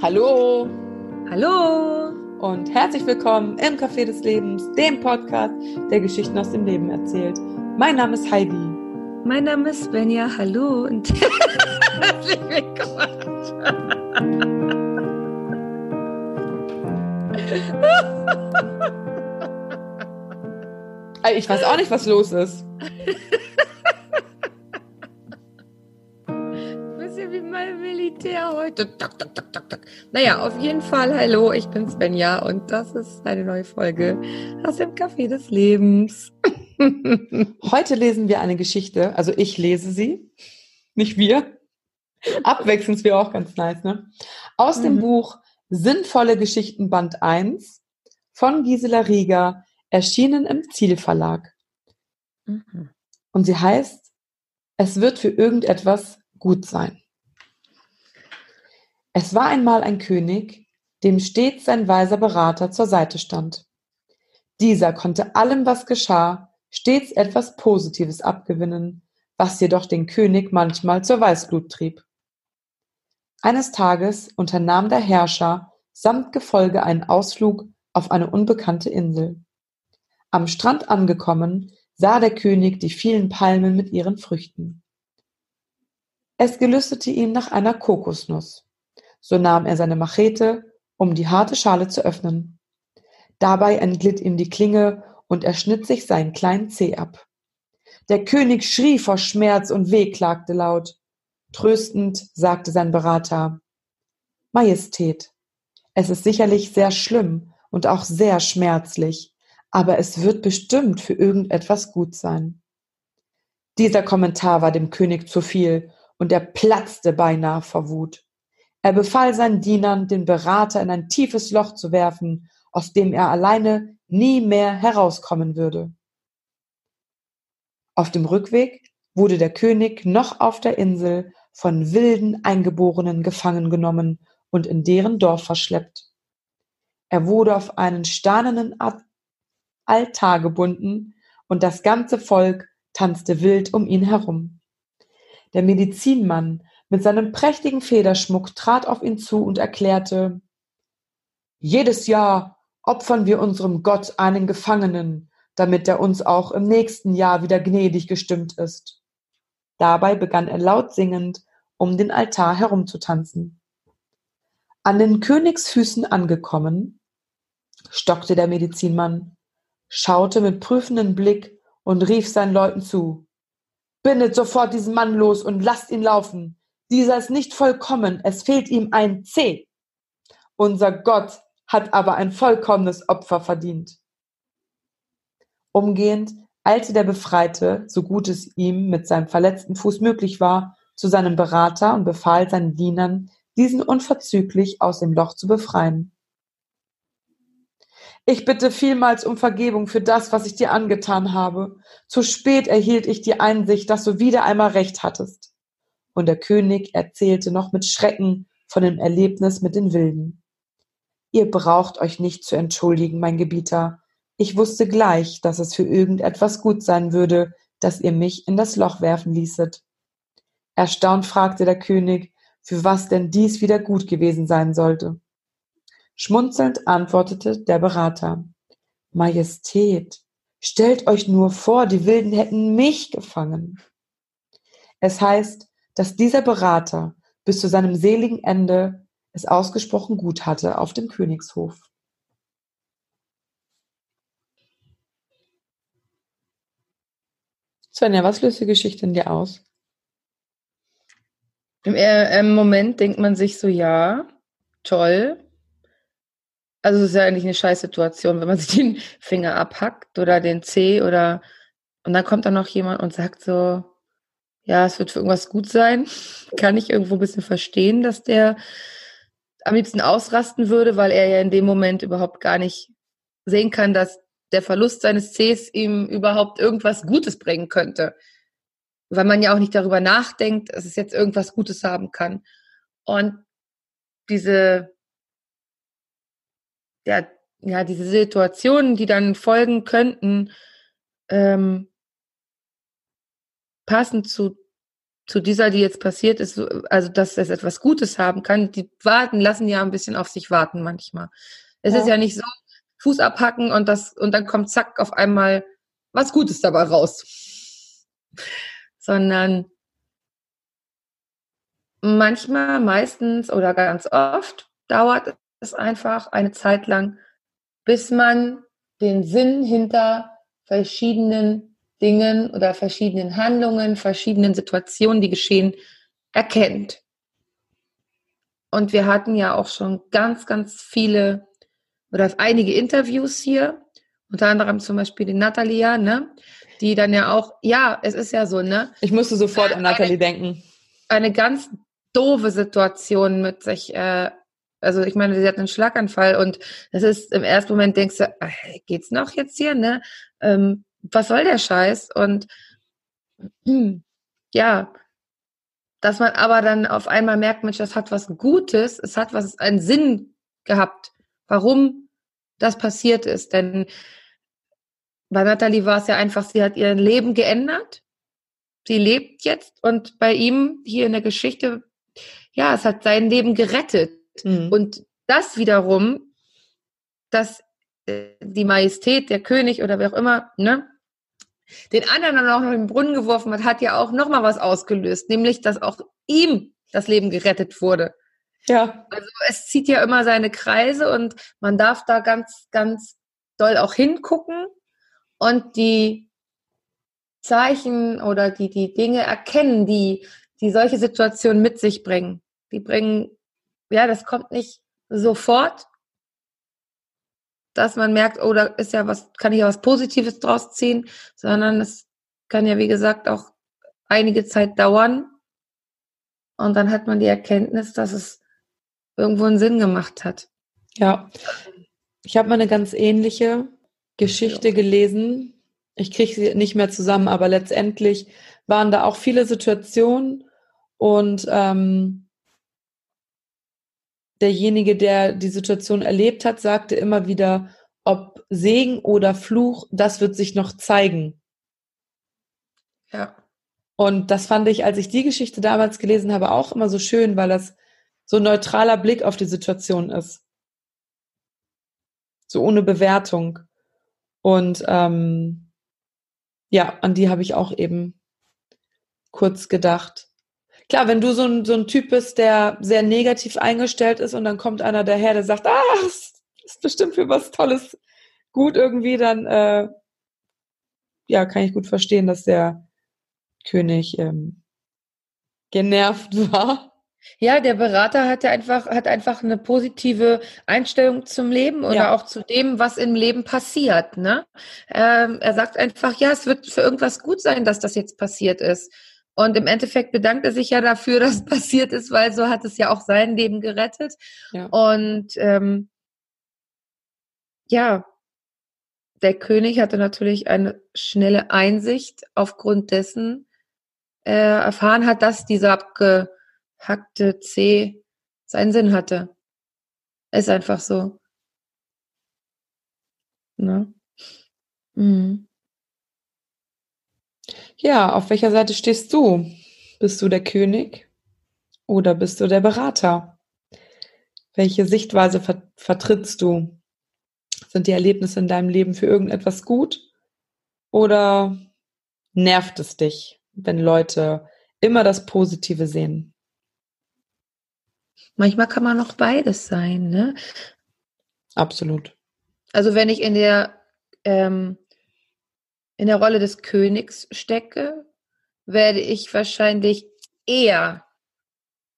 Hallo Hallo und herzlich willkommen im Café des Lebens, dem Podcast, der Geschichten aus dem Leben erzählt. Mein Name ist Heidi. Mein Name ist Svenja. Hallo und herzlich willkommen. Ich weiß auch nicht, was los ist. Bisschen wie mein Militär heute. Tak, tak, tak. Naja, auf jeden Fall, hallo, ich bin Svenja und das ist eine neue Folge aus dem Café des Lebens. Heute lesen wir eine Geschichte, also ich lese sie, nicht wir. Abwechselnd wäre auch ganz nice, ne? Aus dem Mhm. Buch Sinnvolle Geschichten Band 1 von Gisela Rieger, erschienen im Zielverlag. Mhm. Und sie heißt, es wird für irgendetwas gut sein. Es war einmal ein König, dem stets sein weiser Berater zur Seite stand. Dieser konnte allem, was geschah, stets etwas Positives abgewinnen, was jedoch den König manchmal zur Weißglut trieb. Eines Tages unternahm der Herrscher samt Gefolge einen Ausflug auf eine unbekannte Insel. Am Strand angekommen, sah der König die vielen Palmen mit ihren Früchten. Es gelüstete ihm nach einer Kokosnuss. So nahm er seine Machete, um die harte Schale zu öffnen. Dabei entglitt ihm die Klinge und er schnitt sich seinen kleinen Zeh ab. Der König schrie vor Schmerz und wehklagte laut. Tröstend sagte sein Berater, Majestät, es ist sicherlich sehr schlimm und auch sehr schmerzlich, aber es wird bestimmt für irgendetwas gut sein. Dieser Kommentar war dem König zu viel und er platzte beinahe vor Wut. Er befahl seinen Dienern, den Berater in ein tiefes Loch zu werfen, aus dem er alleine nie mehr herauskommen würde. Auf dem Rückweg wurde der König noch auf der Insel von wilden Eingeborenen gefangen genommen und in deren Dorf verschleppt. Er wurde auf einen steinernen Al- Altar gebunden und das ganze Volk tanzte wild um ihn herum. Der Medizinmann mit seinem prächtigen Federschmuck trat auf ihn zu und erklärte, jedes Jahr opfern wir unserem Gott einen Gefangenen, damit er uns auch im nächsten Jahr wieder gnädig gestimmt ist. Dabei begann er laut singend um den Altar herumzutanzen. An den Königsfüßen angekommen, stockte der Medizinmann, schaute mit prüfendem Blick und rief seinen Leuten zu. Bindet sofort diesen Mann los und lasst ihn laufen. Dieser ist nicht vollkommen, es fehlt ihm ein C. Unser Gott hat aber ein vollkommenes Opfer verdient. Umgehend eilte der Befreite, so gut es ihm mit seinem verletzten Fuß möglich war, zu seinem Berater und befahl seinen Dienern, diesen unverzüglich aus dem Loch zu befreien. Ich bitte vielmals um Vergebung für das, was ich dir angetan habe. Zu spät erhielt ich die Einsicht, dass du wieder einmal recht hattest. Und der König erzählte noch mit Schrecken von dem Erlebnis mit den Wilden. Ihr braucht euch nicht zu entschuldigen, mein Gebieter. Ich wusste gleich, dass es für irgendetwas gut sein würde, dass ihr mich in das Loch werfen ließet. Erstaunt fragte der König, für was denn dies wieder gut gewesen sein sollte. Schmunzelnd antwortete der Berater. Majestät, stellt euch nur vor, die Wilden hätten mich gefangen. Es heißt, dass dieser Berater bis zu seinem seligen Ende es ausgesprochen gut hatte auf dem Königshof. Svenja, was löst die Geschichte in dir aus? Im äh, im Moment denkt man sich so, ja, toll. Also es ist ja eigentlich eine Scheißsituation, wenn man sich den Finger abhackt oder den Zeh oder und dann kommt dann noch jemand und sagt so, ja, es wird für irgendwas gut sein. Kann ich irgendwo ein bisschen verstehen, dass der am liebsten ausrasten würde, weil er ja in dem Moment überhaupt gar nicht sehen kann, dass der Verlust seines Cs ihm überhaupt irgendwas Gutes bringen könnte. Weil man ja auch nicht darüber nachdenkt, dass es jetzt irgendwas Gutes haben kann. Und diese, ja, ja, diese Situationen, die dann folgen könnten, ähm, passend zu zu dieser, die jetzt passiert ist, also dass es etwas Gutes haben kann, die warten, lassen ja ein bisschen auf sich warten manchmal. Es ja. ist ja nicht so, Fuß abhacken und das, und dann kommt zack auf einmal was Gutes dabei raus. Sondern manchmal, meistens oder ganz oft dauert es einfach eine Zeit lang, bis man den Sinn hinter verschiedenen Dingen oder verschiedenen Handlungen, verschiedenen Situationen, die geschehen, erkennt. Und wir hatten ja auch schon ganz, ganz viele oder einige Interviews hier, unter anderem zum Beispiel die Natalia, ne? Die dann ja auch, ja, es ist ja so, ne? Ich musste sofort an Natalie denken. Eine ganz doofe Situation mit sich, äh, also ich meine, sie hat einen Schlaganfall und das ist im ersten Moment denkst du, äh, geht's noch jetzt hier, ne? Ähm, was soll der Scheiß? Und ja, dass man aber dann auf einmal merkt, Mensch, das hat was Gutes, es hat was, einen Sinn gehabt, warum das passiert ist. Denn bei Nathalie war es ja einfach, sie hat ihr Leben geändert. Sie lebt jetzt und bei ihm hier in der Geschichte, ja, es hat sein Leben gerettet. Mhm. Und das wiederum, dass äh, die Majestät, der König oder wer auch immer, ne, den anderen dann auch noch in den Brunnen geworfen hat, hat ja auch nochmal was ausgelöst, nämlich, dass auch ihm das Leben gerettet wurde. Ja. Also es zieht ja immer seine Kreise und man darf da ganz, ganz doll auch hingucken und die Zeichen oder die, die Dinge erkennen, die, die solche Situationen mit sich bringen. Die bringen, ja, das kommt nicht sofort, dass man merkt, oh, da ist ja was, kann ich ja was Positives draus ziehen, sondern es kann ja, wie gesagt, auch einige Zeit dauern. Und dann hat man die Erkenntnis, dass es irgendwo einen Sinn gemacht hat. Ja. Ich habe mal eine ganz ähnliche Geschichte gelesen. Ich kriege sie nicht mehr zusammen, aber letztendlich waren da auch viele Situationen und ähm, derjenige, der die Situation erlebt hat, sagte immer wieder, ob Segen oder Fluch, das wird sich noch zeigen. Ja. Und das fand ich, als ich die Geschichte damals gelesen habe, auch immer so schön, weil das so ein neutraler Blick auf die Situation ist. So ohne Bewertung. Und ähm, ja, an die habe ich auch eben kurz gedacht. Klar, wenn du so ein, so ein Typ bist, der sehr negativ eingestellt ist und dann kommt einer daher, der sagt, ah, das ist bestimmt für was Tolles gut irgendwie, dann äh, ja, kann ich gut verstehen, dass der König ähm, genervt war. Ja, der Berater hatte einfach, hat einfach eine positive Einstellung zum Leben oder ja. auch zu dem, was im Leben passiert. Ne? Ähm, er sagt einfach, ja, es wird für irgendwas gut sein, dass das jetzt passiert ist. Und im Endeffekt bedankt er sich ja dafür, dass passiert ist, weil so hat es ja auch sein Leben gerettet. Ja. Und ähm, ja, der König hatte natürlich eine schnelle Einsicht aufgrund dessen, äh, erfahren hat, dass dieser abge hackte C seinen Sinn hatte. Ist einfach so. Ne? Mhm. Ja, auf welcher Seite stehst du? Bist du der König oder bist du der Berater? Welche Sichtweise ver vertrittst du? Sind die Erlebnisse in deinem Leben für irgendetwas gut oder nervt es dich, wenn Leute immer das Positive sehen? Manchmal kann man noch beides sein, ne? Absolut. Also wenn ich in der ähm, in der Rolle des Königs stecke, werde ich wahrscheinlich eher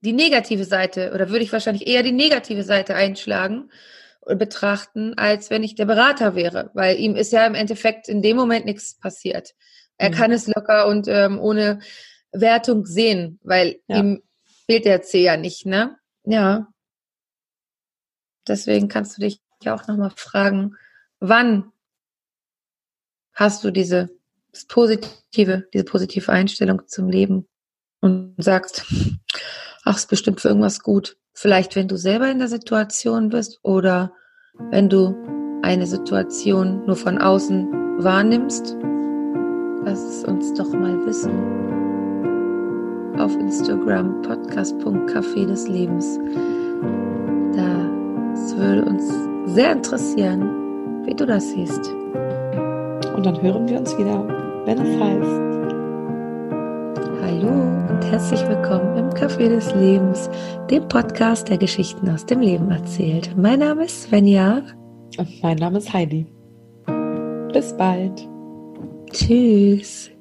die negative Seite oder würde ich wahrscheinlich eher die negative Seite einschlagen und betrachten, als wenn ich der Berater wäre, weil ihm ist ja im Endeffekt in dem Moment nichts passiert. Er mhm. kann es locker und ähm, ohne Wertung sehen, weil ja. ihm fehlt der C ja nicht, ne? Ja. Deswegen kannst du dich ja auch nochmal fragen, wann hast du diese positive, diese positive Einstellung zum Leben und sagst, ach, ist bestimmt für irgendwas gut. Vielleicht, wenn du selber in der Situation bist oder wenn du eine Situation nur von außen wahrnimmst. Lass es uns doch mal wissen. auf Instagram podcast.café des Lebens. Das würde uns sehr interessieren, wie du das siehst. Und dann hören wir uns wieder, wenn es heißt. Hallo und herzlich willkommen im Café des Lebens, dem Podcast, der Geschichten aus dem Leben erzählt. Mein Name ist Svenja. Und mein Name ist Heidi. Bis bald. Tschüss.